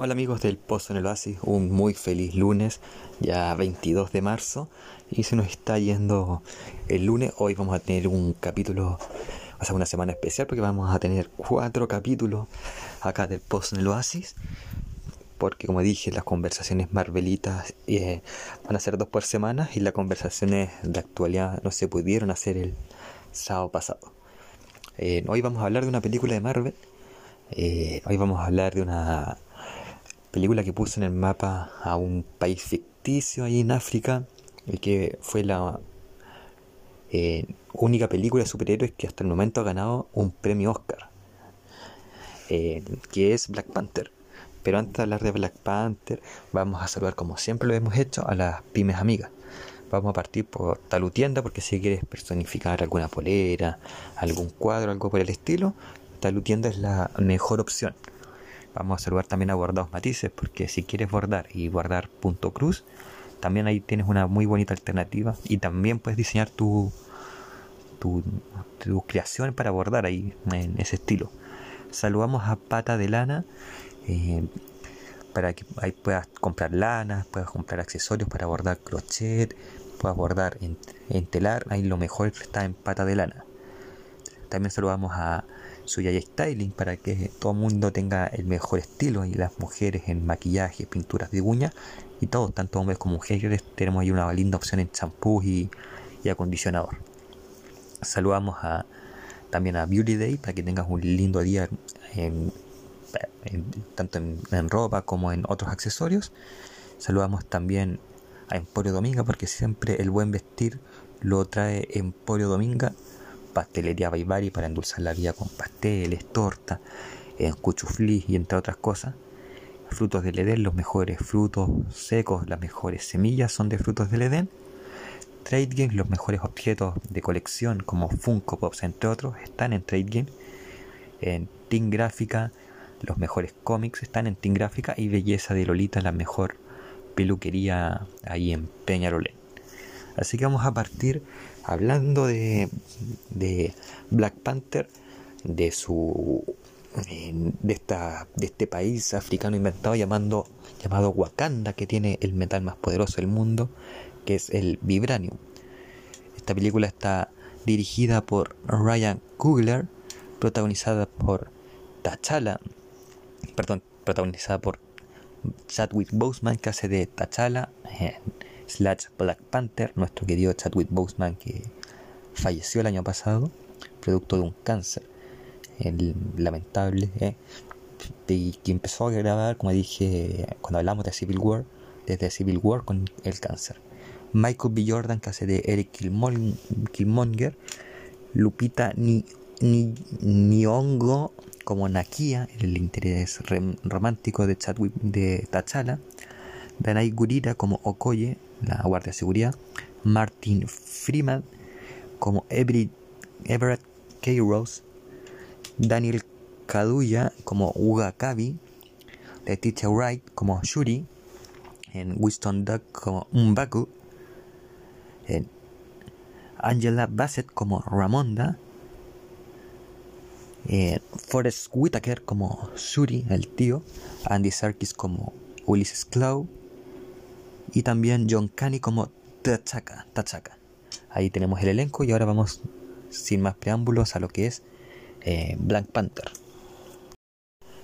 Hola amigos del Pozo en el Oasis, un muy feliz lunes, ya 22 de marzo, y se nos está yendo el lunes. Hoy vamos a tener un capítulo, o sea, una semana especial, porque vamos a tener cuatro capítulos acá del Pozo en el Oasis, porque como dije, las conversaciones marvelitas eh, van a ser dos por semana, y las conversaciones de actualidad no se pudieron hacer el sábado pasado. Eh, hoy vamos a hablar de una película de Marvel. Eh, hoy vamos a hablar de una película que puso en el mapa a un país ficticio ahí en África y que fue la eh, única película de superhéroes que hasta el momento ha ganado un premio Oscar, eh, que es Black Panther. Pero antes de hablar de Black Panther, vamos a saludar como siempre lo hemos hecho a las pymes amigas. Vamos a partir por Talutienda porque si quieres personificar alguna polera, algún cuadro, algo por el estilo, Talutienda es la mejor opción. Vamos a saludar también a Bordados Matices, porque si quieres bordar y guardar punto cruz, también ahí tienes una muy bonita alternativa y también puedes diseñar tu, tu, creación para bordar ahí en ese estilo. Saludamos a Pata de Lana. Eh, para que ahí puedas comprar lana, puedas comprar accesorios para bordar crochet, puedas bordar en, telar, ahí lo mejor está en pata de lana. También saludamos a Suyaya Styling para que todo el mundo tenga el mejor estilo y las mujeres en maquillaje, pinturas de uñas y todos, tanto hombres como mujeres, tenemos ahí una linda opción en champú y, acondicionador. Saludamos a, también a Beauty Day para que tengas un lindo día tanto en, ropa como en otros accesorios. Saludamos también a Emporio Dominga porque siempre el buen vestir lo trae Emporio Dominga pastelería Baibari para endulzar la vida con pasteles, torta, en cuchuflí y entre otras cosas. Frutos del Edén, los mejores frutos secos, las mejores semillas son de frutos del Edén. Trade Games, los mejores objetos de colección como Funko Pops, entre otros, están en Trade Games. En Team Gráfica, los mejores cómics están en Team Gráfica y Belleza de Lolita, la mejor peluquería ahí en Peñarolén. Así que vamos a partir hablando de, Black Panther, de su de, esta, de este país africano inventado llamando, llamado Wakanda, que tiene el metal más poderoso del mundo, que es el Vibranium. Esta película está dirigida por Ryan Coogler, protagonizada por T'Challa, perdón, protagonizada por Chadwick Boseman, que hace de T'Challa slash Black Panther, nuestro querido Chadwick Boseman que falleció el año pasado, producto de un cáncer el, lamentable, ¿eh? y que empezó a grabar, como dije cuando hablamos de Civil War, desde Civil War con el cáncer. Michael B. Jordan, que hace de Eric Killmonger, Lupita Ni, Nyong'o como Nakia, el interés romántico de Chadwick de T'Challa, Danai Gurira como Okoye, la Guardia de Seguridad, Martin Freeman como Everett, Everett K. Rose, Daniel Kaduya como Uga Kabi, Letitia Wright como Shuri, en Winston Duck como Mbaku, en Angela Bassett como Ramonda, en Forrest Whitaker como Shuri, el tío, Andy Serkis como Ulysses Clow, y también John Canny como T'Chaka, T'Chaka. Ahí tenemos el elenco y ahora vamos sin más preámbulos a lo que es eh, Black Panther.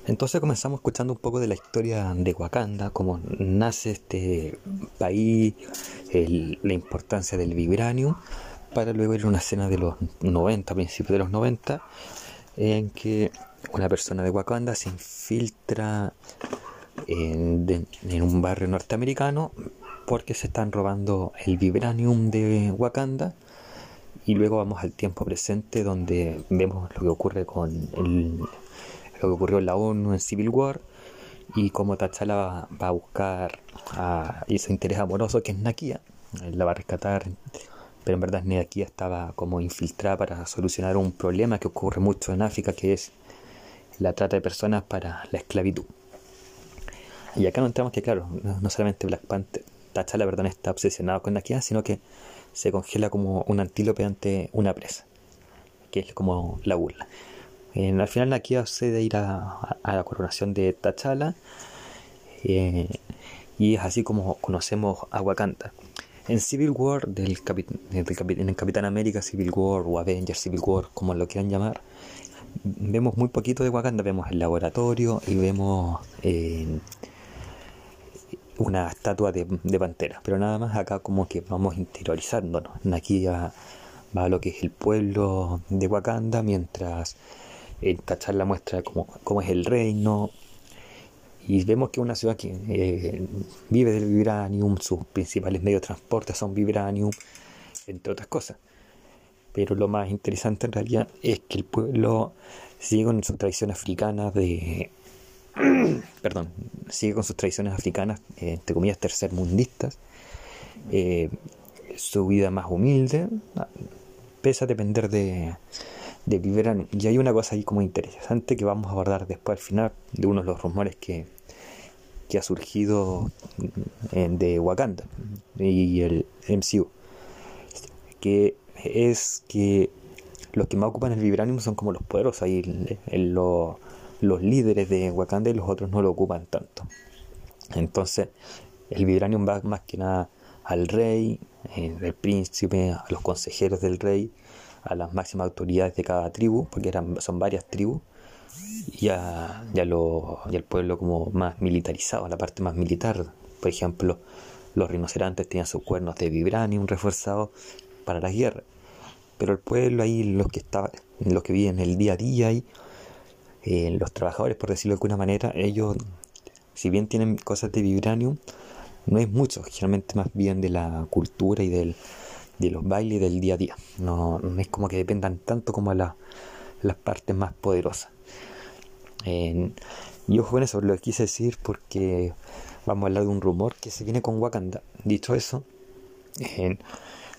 Entonces comenzamos escuchando un poco de la historia de Wakanda, cómo nace este país, la importancia del vibranium, para luego ir a una escena de los 90, principios de los 90, en que una persona de Wakanda se infiltra en, un barrio norteamericano porque se están robando el vibranium de Wakanda y luego vamos al tiempo presente donde vemos lo que ocurre con lo que ocurrió en la ONU en Civil War y cómo T'Challa va, a buscar a ese interés amoroso que es Nakia, la va a rescatar, pero en verdad Nakia estaba como infiltrada para solucionar un problema que ocurre mucho en África que es la trata de personas para la esclavitud. Y acá nos entramos que, claro, no, solamente Black Panther, T'Challa, perdón, está obsesionado con Nakia, sino que se congela como un antílope ante una presa, que es como la burla. al final Nakia cede a ir a, la coronación de T'Challa Eh, y es así como conocemos a Wakanda. En Civil War, del, en el Capitán América Civil War o Avengers Civil War, como lo quieran llamar, vemos muy poquito de Wakanda, vemos el laboratorio y vemos eh, una estatua de, pantera, pero nada más acá como que vamos interiorizándonos. Aquí va lo que es el pueblo de Wakanda, mientras en la muestra cómo, cómo es el reino, y vemos que una ciudad que eh, vive del vibranium, sus principales medios de transporte son vibranium, entre otras cosas. Pero lo más interesante en realidad es que el pueblo sigue con sus tradiciones africanas de... perdón, sigue con sus tradiciones africanas, eh, entre comillas, tercermundistas. Eh, su vida más humilde, pese a depender de, de. Y hay una cosa ahí como interesante que vamos a abordar después al final de uno de los rumores que, que ha surgido de Wakanda y el MCU. Que es que los que más ocupan el Vibranium son como los poderosos, ahí los líderes de Wakanda y los otros no lo ocupan tanto. Entonces, el Vibranium va más que nada al rey, eh, al príncipe, a los consejeros del rey, a las máximas autoridades de cada tribu, porque eran, son varias tribus, y, a, y, al pueblo como más militarizado, la parte más militar. Por ejemplo, los rinocerontes tenían sus cuernos de vibranium reforzados para la guerra. Pero el pueblo ahí, los que estaban, los que viven el día a día ahí, eh, los trabajadores, por decirlo de alguna manera, ellos, si bien tienen cosas de vibranium, no es mucho, generalmente más bien de la cultura y del, de los bailes del día a día. No, es como que dependan tanto como las partes más poderosas. y ojo con eso, lo quise decir porque vamos a hablar de un rumor que se viene con Wakanda. Dicho eso, eh,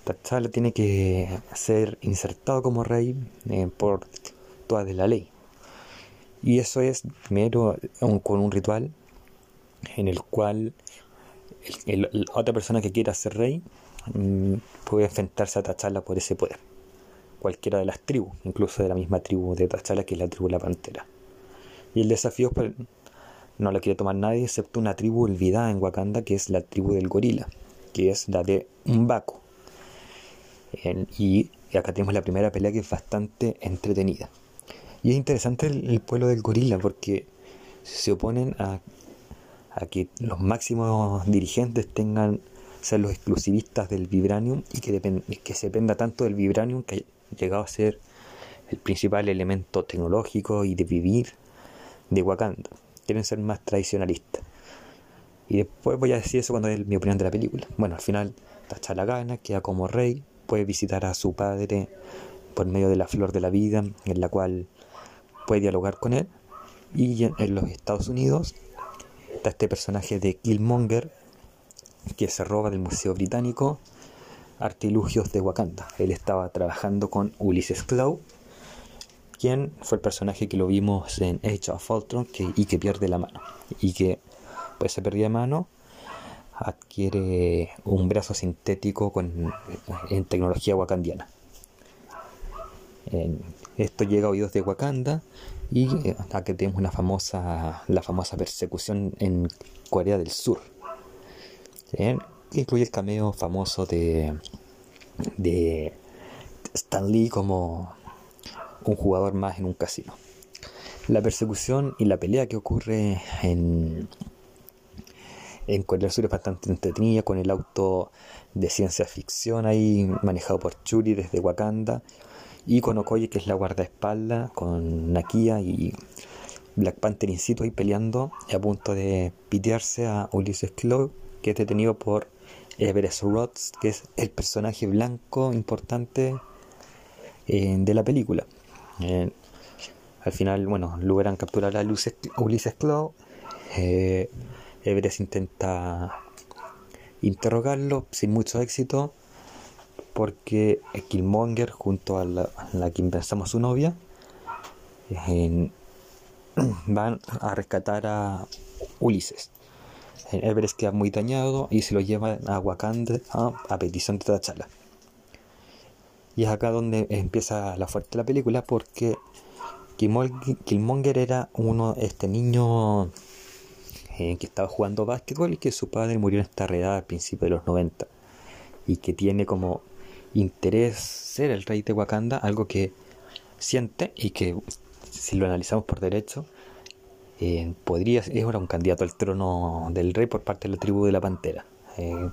T'Challa tiene que ser insertado como rey eh, por toda de la ley. Y eso es primero con un ritual en el cual otra persona que quiera ser rey Mm, puede enfrentarse a Tachala por ese poder. Cualquiera de las tribus, incluso de la misma tribu de Tachala que es la tribu de la Pantera. Y el desafío pues, no lo quiere tomar nadie excepto una tribu olvidada en Wakanda que es la tribu del gorila, que es la de Umbaco. y acá tenemos la primera pelea que es bastante entretenida. Y es interesante el, pueblo del gorila porque se oponen a, a que los máximos dirigentes tengan ser los exclusivistas del vibranium y que, que se dependa tanto del vibranium que ha llegado a ser el principal elemento tecnológico y de vivir de Wakanda. Quieren ser más tradicionalistas. Y después voy a decir eso cuando es mi opinión de la película. Bueno, al final T'Challa gana, queda como rey, puede visitar a su padre por medio de la flor de la vida, en la cual puede dialogar con él. Y en los Estados Unidos está este personaje de Killmonger, que se roba del Museo Británico artilugios de Wakanda. Él estaba trabajando con Ulysses Claw, quien fue el personaje que lo vimos en Age of Ultron y que pierde la mano. Y que, pues se perdió la mano, adquiere un brazo sintético con, en tecnología wakandiana. Esto llega a oídos de Wakanda y eh, aquí tenemos una famosa, la famosa persecución en Corea del Sur incluye el cameo famoso de, de Stan Lee como un jugador más en un casino. La persecución y la pelea que ocurre en, en Corea del Sur es bastante entretenida con el auto de ciencia ficción ahí manejado por Churi desde Wakanda y con Okoye que es la guardaespaldas con Nakia y Black Panther in situ ahí peleando a punto de pitearse a Ulysses Claw que es detenido por Everest Rods, que es el personaje blanco importante eh, de la película. Eh, al final, bueno, logran capturar a Ulises Claw. Eh, Everest intenta interrogarlo sin mucho éxito porque Killmonger junto a la, la que pensamos su novia van a rescatar a Ulises. Everest queda muy dañado y se lo lleva a Wakanda a, petición de T'Challa. Y es acá donde empieza la fuerte de la película porque Killmonger era uno, este niño en que estaba jugando básquetbol y que su padre murió en esta redada al principio de los 90 y que tiene como interés ser el rey de Wakanda, algo que siente y que si lo analizamos por derecho eh, podría es ahora un candidato al trono del rey por parte de la tribu de la Pantera. Eh,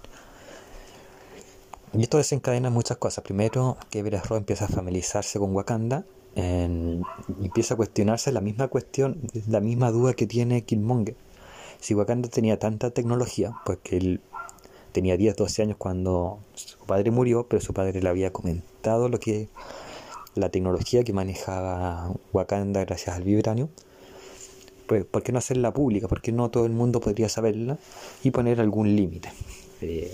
y esto desencadena muchas cosas. Primero, que Ross empieza a familiarizarse con Wakanda y empieza a cuestionarse la misma cuestión, la misma duda que tiene Killmonger. Si Wakanda tenía tanta tecnología, pues que él tenía 10, 12 años cuando su padre murió, pero su padre le había comentado lo que la tecnología que manejaba Wakanda gracias al vibranio. Pues, ¿por qué no hacerla pública? ¿Por qué no todo el mundo podría saberla y poner algún límite? Eh,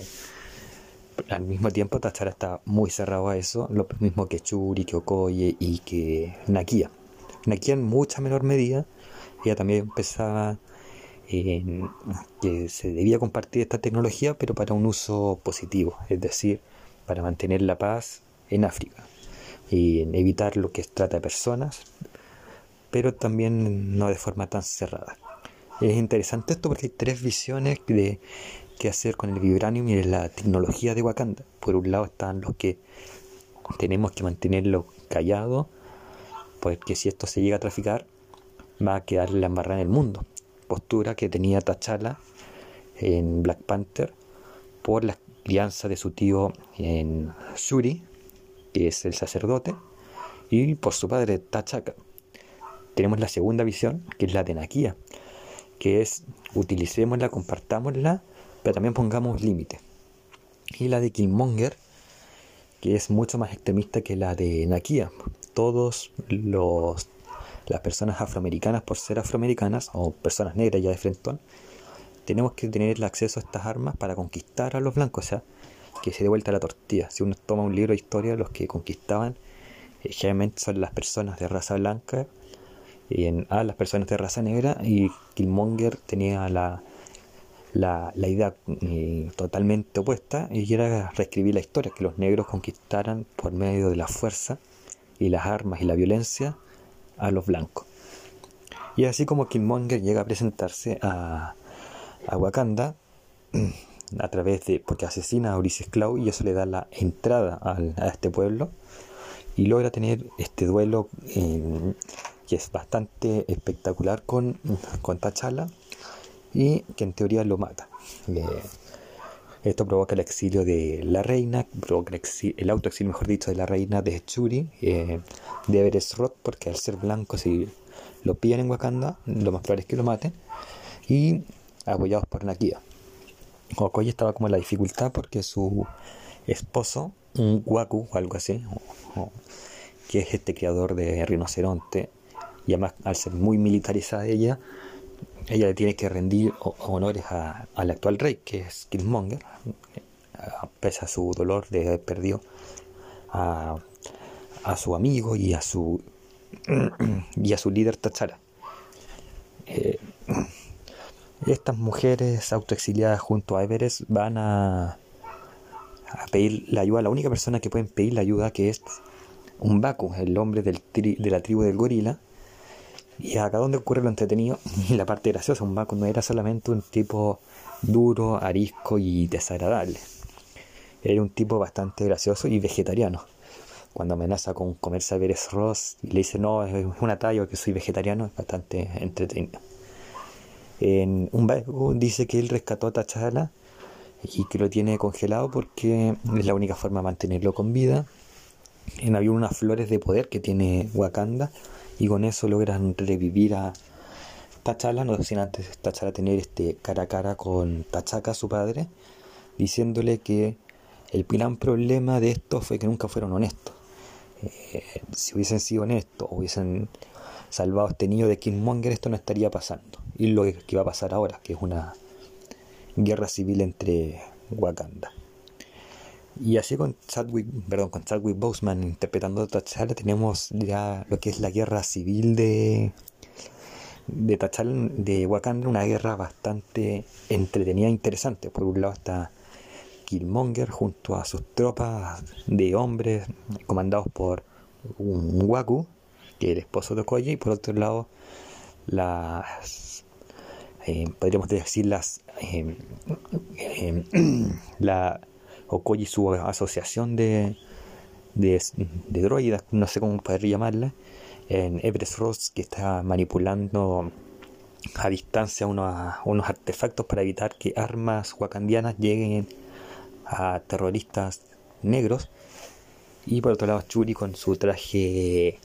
al mismo tiempo Tachara está muy cerrado a eso, lo mismo que Churi, que Okoye y que Nakia. Nakia en mucha menor medida, ella también pensaba que se debía compartir esta tecnología, pero para un uso positivo, es decir, para mantener la paz en África y evitar lo que trata de personas, pero también no de forma tan cerrada. Es interesante esto porque hay tres visiones de qué hacer con el vibranium y la tecnología de Wakanda. Por un lado están los que tenemos que mantenerlo callado, porque si esto se llega a traficar, va a quedar la embarrada en el mundo. Postura que tenía T'Challa en Black Panther por la crianza de su tío en Shuri, que es el sacerdote, y por su padre T'Chaka. Tenemos la segunda visión, que es la de Nakia, que es utilicémosla, compartámosla pero también pongamos límite. Y la de Killmonger, que es mucho más extremista que la de Nakia. Todos los las personas afroamericanas, por ser afroamericanas, o personas negras ya de frentón, tenemos que tener el acceso a estas armas para conquistar a los blancos, o sea, que se dé vuelta la tortilla. Si uno toma un libro de historia, los que conquistaban eh, generalmente son las personas de raza blanca y en, a las personas de raza negra y Killmonger tenía la, la, idea eh, totalmente opuesta y era reescribir la historia, que los negros conquistaran por medio de la fuerza y las armas y la violencia a los blancos. Y así como Killmonger llega a presentarse a, a Wakanda a través de, porque asesina a Ulysses Claw y eso le da la entrada a este pueblo y logra tener este duelo eh, que es bastante espectacular con, con T'Challa y que en teoría lo mata. Eh, esto provoca el exilio de la reina, provoca el, autoexilio, mejor dicho, de la reina de Churi, eh, de Everest Roth, porque al ser blanco, si lo pillan en Wakanda, lo más probable es que lo maten, y apoyados por Nakia. Okoye estaba como en la dificultad porque su esposo, un Waku o algo así, que es este criador de rinoceronte, y además al ser muy militarizada ella, ella le tiene que rendir honores al actual rey, que es Killmonger, pese a su dolor de haber perdido a, su amigo y a su y a su líder Tachara. Eh, estas mujeres autoexiliadas junto a Everest van a, pedir la ayuda. La única persona que pueden pedir la ayuda que es un Baku, el hombre del de la tribu del gorila, y acá donde ocurre lo entretenido la parte graciosa, un Baku no era solamente un tipo duro, arisco y desagradable. Era un tipo bastante gracioso y vegetariano. Cuando amenaza con comerse a Veres Ross y le dice no, es una talla que soy vegetariano, es bastante entretenido. En un Baku dice que él rescató a T'Challa y que lo tiene congelado porque es la única forma de mantenerlo con vida. En había unas flores de poder que tiene Wakanda y con eso logran revivir a Tachala, no sin antes Tachala tener este cara a cara con Tachaka, su padre, diciéndole que el gran problema de esto fue que nunca fueron honestos. Eh, si hubiesen sido honestos, hubiesen salvado a este niño de Killmonger, esto no estaría pasando. Y lo que va a pasar ahora, que es una guerra civil entre Wakanda. Y así con Chadwick, perdón, con Chadwick Boseman interpretando a T'Challa tenemos ya lo que es la guerra civil de de T'Challa de Wakanda, una guerra bastante entretenida e interesante. Por un lado está Killmonger junto a sus tropas de hombres comandados por un Waku, que es el esposo de Okoye, y por otro lado las eh, podríamos decir las la Okoye su asociación de, de, de droidas, no sé cómo poder llamarla, en Everest Ross que está manipulando a distancia unos, unos artefactos para evitar que armas wakandianas lleguen a terroristas negros. Y por otro lado, Churi con su traje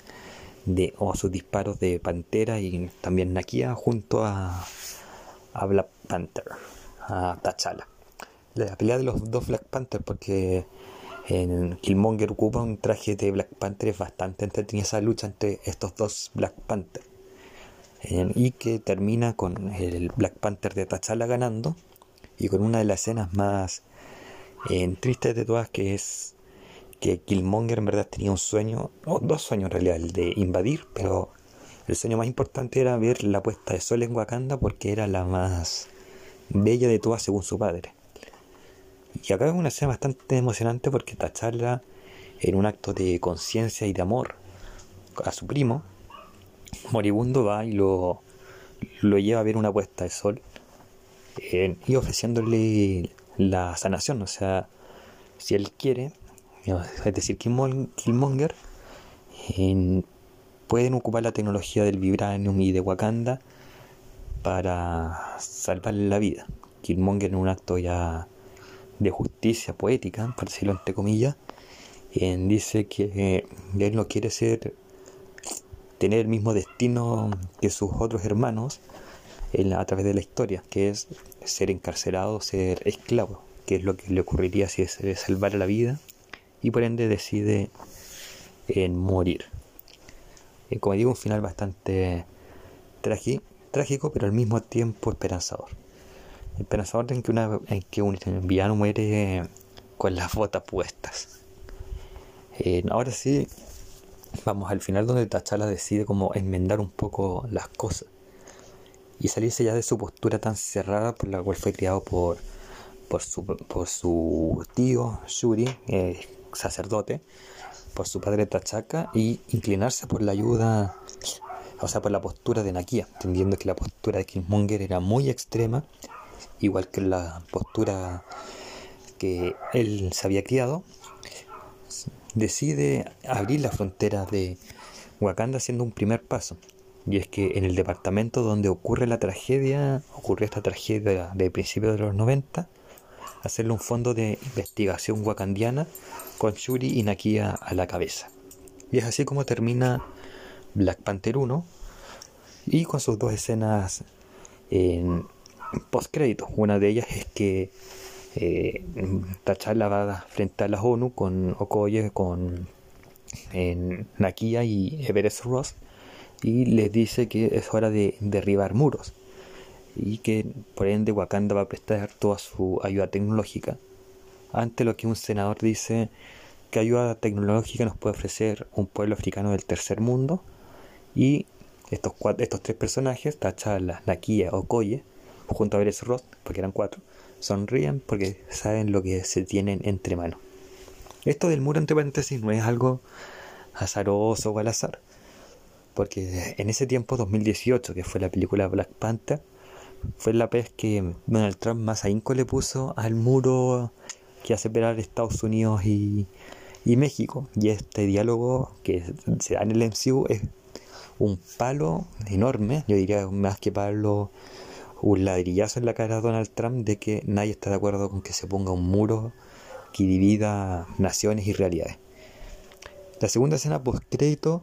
de, o sus disparos de pantera y también Nakia junto a, a Black Panther, a T'Challa. La pelea de los dos Black Panther, porque en Killmonger ocupa un traje de Black Panther, es bastante entretenida esa lucha entre estos dos Black Panther. y que termina con el Black Panther de T'Challa ganando y con una de las escenas más eh, tristes de todas que es que Killmonger en verdad tenía un sueño, o dos sueños en realidad, el de invadir, pero el sueño más importante era ver la puesta de sol en Wakanda porque era la más bella de todas según su padre. Y acá es una escena bastante emocionante porque T'Challa, en un acto de conciencia y de amor a su primo, moribundo va y lo, lo lleva a ver una puesta de sol y ofreciéndole la sanación. O sea, si él quiere, es decir, Killmonger, pueden ocupar la tecnología del Vibranium y de Wakanda para salvarle la vida. Killmonger en un acto ya de justicia poética, por decirlo entre comillas, dice que él no quiere ser tener el mismo destino que sus otros hermanos a través de la historia, que es ser encarcelado, ser esclavo, que es lo que le ocurriría si se salvara la vida, y por ende decide en morir. Y como digo, un final bastante trágico, pero al mismo tiempo esperanzador. Esperanzador en que, una, en que un villano muere con las botas puestas. Eh, ahora sí, vamos al final donde Tachala decide como enmendar un poco las cosas y salirse ya de su postura tan cerrada por la cual fue criado por, por, su, por su tío Shuri, eh, sacerdote, por su padre Tachaka y inclinarse por la ayuda, o sea, por la postura de Nakia, entendiendo que la postura de Killmonger era muy extrema, igual que la postura que él se había criado, decide abrir la frontera de Wakanda haciendo un primer paso. Y es que en el departamento donde ocurre la tragedia, ocurrió esta tragedia de principios de los 90, hacerle un fondo de investigación wakandiana con Shuri y Nakia a la cabeza. Y es así como termina Black Panther 1 y con sus dos escenas en post Una de ellas es que eh, T'Challa va frente a las ONU con Okoye, con Nakia y Everest Ross y les dice que es hora de derribar muros y que por ende Wakanda va a prestar toda su ayuda tecnológica ante lo que un senador dice que ayuda tecnológica nos puede ofrecer un pueblo africano del tercer mundo y estos, cuatro, estos tres personajes, T'Challa, Nakia, Okoye, junto a Everest Ross, porque eran cuatro, sonríen porque saben lo que se tienen entre manos. Esto del muro entre paréntesis no es algo azaroso o al azar, porque en ese tiempo, 2018, que fue la película Black Panther, fue la vez que Donald Trump más ahínco le puso al muro que hace separar Estados Unidos y, y México. Y este diálogo que se da en el MCU es un palo enorme, yo diría más que palo un ladrillazo en la cara de Donald Trump de que nadie está de acuerdo con que se ponga un muro que divida naciones y realidades. La segunda escena post-crédito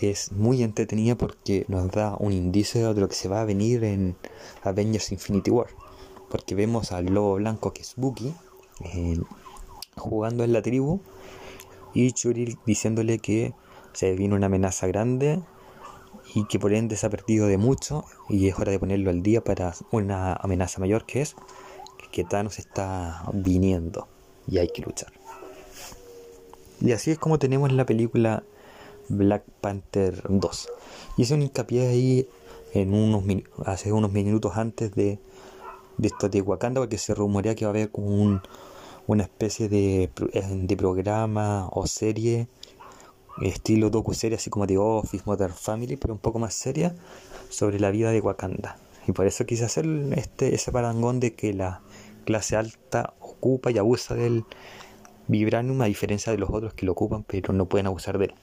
es muy entretenida porque nos da un indicio de lo que se va a venir en Avengers Infinity War. Porque vemos al lobo blanco que es Bucky jugando en la tribu y Churil diciéndole que se viene una amenaza grande y que por ende se ha perdido de mucho y es hora de ponerlo al día para una amenaza mayor que es que Thanos está viniendo y hay que luchar. Y así es como tenemos la película Black Panther 2. Y es un hincapié ahí en unos hace unos minutos antes de, esto de Wakanda porque se rumorea que va a haber como una especie de, de programa o serie estilo docu-serie así como The Office, Modern Family, pero un poco más seria sobre la vida de Wakanda. Y por eso quise hacer este, ese parangón de que la clase alta ocupa y abusa del vibranium a diferencia de los otros que lo ocupan pero no pueden abusar de él.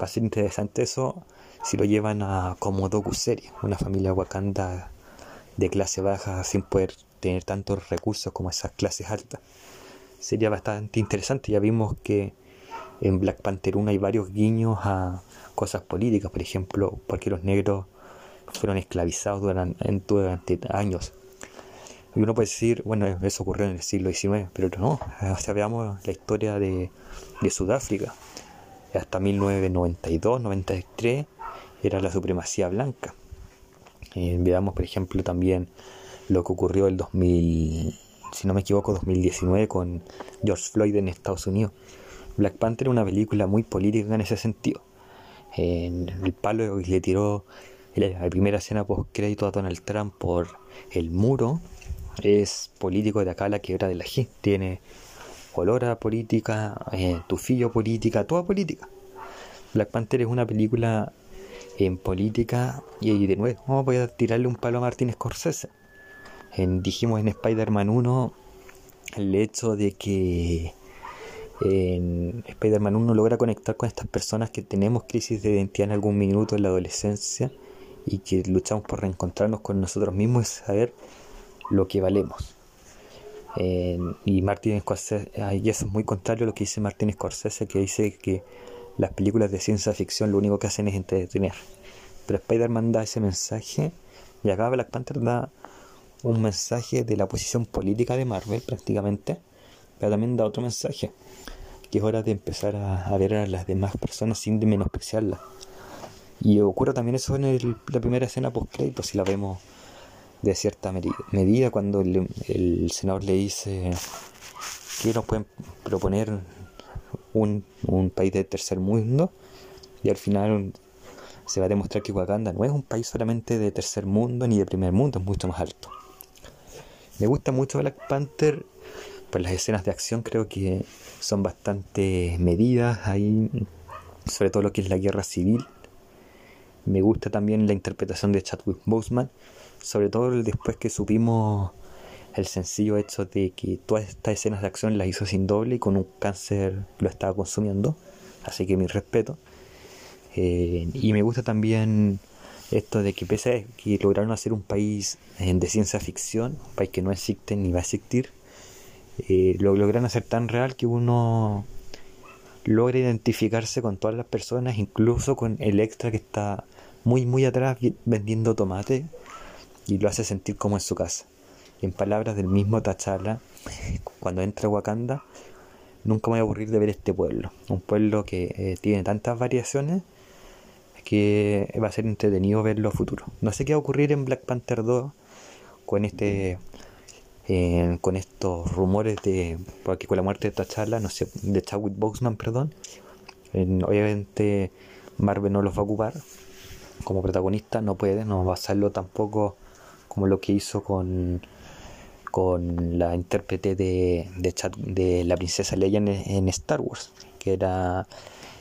Va a ser interesante eso si lo llevan a como docu-serie, una familia Wakanda de clase baja sin poder tener tantos recursos como esas clases altas. Sería bastante interesante, ya vimos que en Black Panther 1 hay varios guiños a cosas políticas, por ejemplo, porque los negros fueron esclavizados durante, años. Y uno puede decir, bueno, eso ocurrió en el siglo XIX, pero no, o sea, veamos la historia de, de Sudáfrica. Hasta 1992-93 era la supremacía blanca. Eh, veamos, por ejemplo, también lo que ocurrió el 2000, si no me equivoco, 2019 con George Floyd en Estados Unidos. Black Panther es una película muy política en ese sentido. En el palo le tiró la primera escena post crédito a Donald Trump por el muro. Es político de acá la quiebra de la gente. Tiene olor política, eh, tufillo política, toda política. Black Panther es una película en política y de nuevo voy a tirarle un palo a Martin Scorsese. En, dijimos en Spider-Man 1 el hecho de que en Spider-Man 1 logra conectar con estas personas que tenemos crisis de identidad en algún minuto en la adolescencia y que luchamos por reencontrarnos con nosotros mismos y saber lo que valemos. y Martin Scorsese, y eso es muy contrario a lo que dice Martin Scorsese, que dice que las películas de ciencia ficción lo único que hacen es entretener. Pero Spider-Man da ese mensaje y acá Black Panther da un mensaje de la posición política de Marvel prácticamente, pero también da otro mensaje, que es hora de empezar a, ver a las demás personas sin menospreciarlas. Y ocurre también eso en la primera escena post-crédito, si la vemos de cierta medida, cuando el, el senador le dice que nos pueden proponer un, país de tercer mundo y al final se va a demostrar que Wakanda no es un país solamente de tercer mundo ni de primer mundo, es mucho más alto. Me gusta mucho Black Panther, pues las escenas de acción creo que son bastante medidas ahí, sobre todo lo que es la guerra civil. Me gusta también la interpretación de Chadwick Boseman, sobre todo después que supimos el sencillo hecho de que todas estas escenas de acción las hizo sin doble y con un cáncer lo estaba consumiendo. Así que mi respeto. Eh, y me gusta también esto de que pese a que lograron hacer un país eh, de ciencia ficción, un país que no existe ni va a existir, eh, lo lograron hacer tan real que uno logra identificarse con todas las personas, incluso con el extra que está muy muy atrás vendiendo tomate y lo hace sentir como en su casa en palabras del mismo T'Challa, cuando entra a Wakanda, nunca me voy a aburrir de ver este pueblo. Un pueblo que eh, tiene tantas variaciones que va a ser entretenido verlo futuro. No sé qué va a ocurrir en Black Panther 2 con este con estos rumores de porque con la muerte de T'Challa, no sé, de Chadwick Boseman, perdón. obviamente Marvel no los va a ocupar como protagonista, no puede, no va a hacerlo tampoco como lo que hizo con con la intérprete de, de, de la princesa Leia en, Star Wars, que era,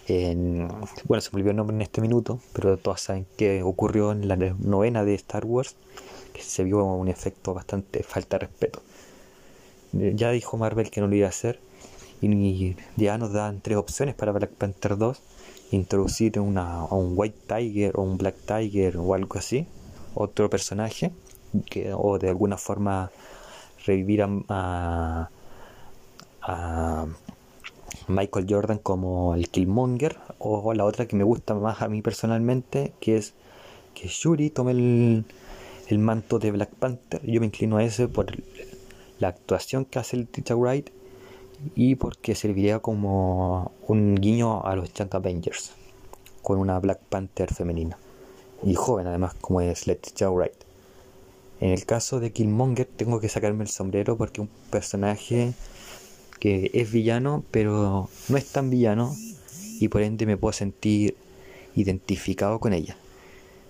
en, bueno, se me olvidó el nombre en este minuto, pero todos saben que ocurrió en la novena de Star Wars, se vio un efecto bastante falta de respeto. Ya dijo Marvel que no lo iba a hacer, y ya nos dan tres opciones para Black Panther 2, introducir una, a un White Tiger o un Black Tiger o algo así, otro personaje, que, o de alguna forma revivir a, Michael Jordan como el Killmonger o la otra que me gusta más a mí personalmente que es que Shuri tome el, el manto de Black Panther. Yo me inclino a ese por la actuación que hace el Wright y porque serviría como un guiño a los Young Avengers con una Black Panther femenina y joven además como es Letitia Wright. En el caso de Killmonger tengo que sacarme el sombrero porque un personaje que es villano, pero no es tan villano y por ende me puedo sentir identificado con ella,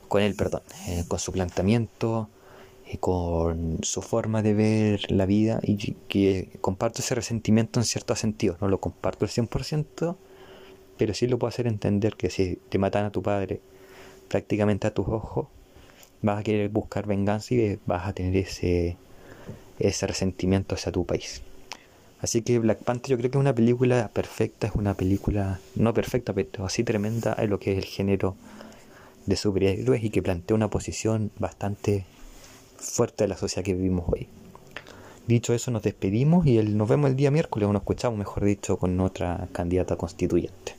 con él, perdón, eh, con su planteamiento, eh, con su forma de ver la vida y que comparto ese resentimiento en cierto sentido, no lo comparto al 100%, pero sí lo puedo hacer entender que si te matan a tu padre prácticamente a tus ojos, vas a querer buscar venganza y vas a tener ese, ese resentimiento hacia tu país. Así que Black Panther yo creo que es una película perfecta, es una película no perfecta, pero así tremenda en lo que es el género de superhéroes y que plantea una posición bastante fuerte de la sociedad que vivimos hoy. Dicho eso, nos despedimos y nos vemos el día miércoles, o nos escuchamos, mejor dicho, con otra candidata constituyente.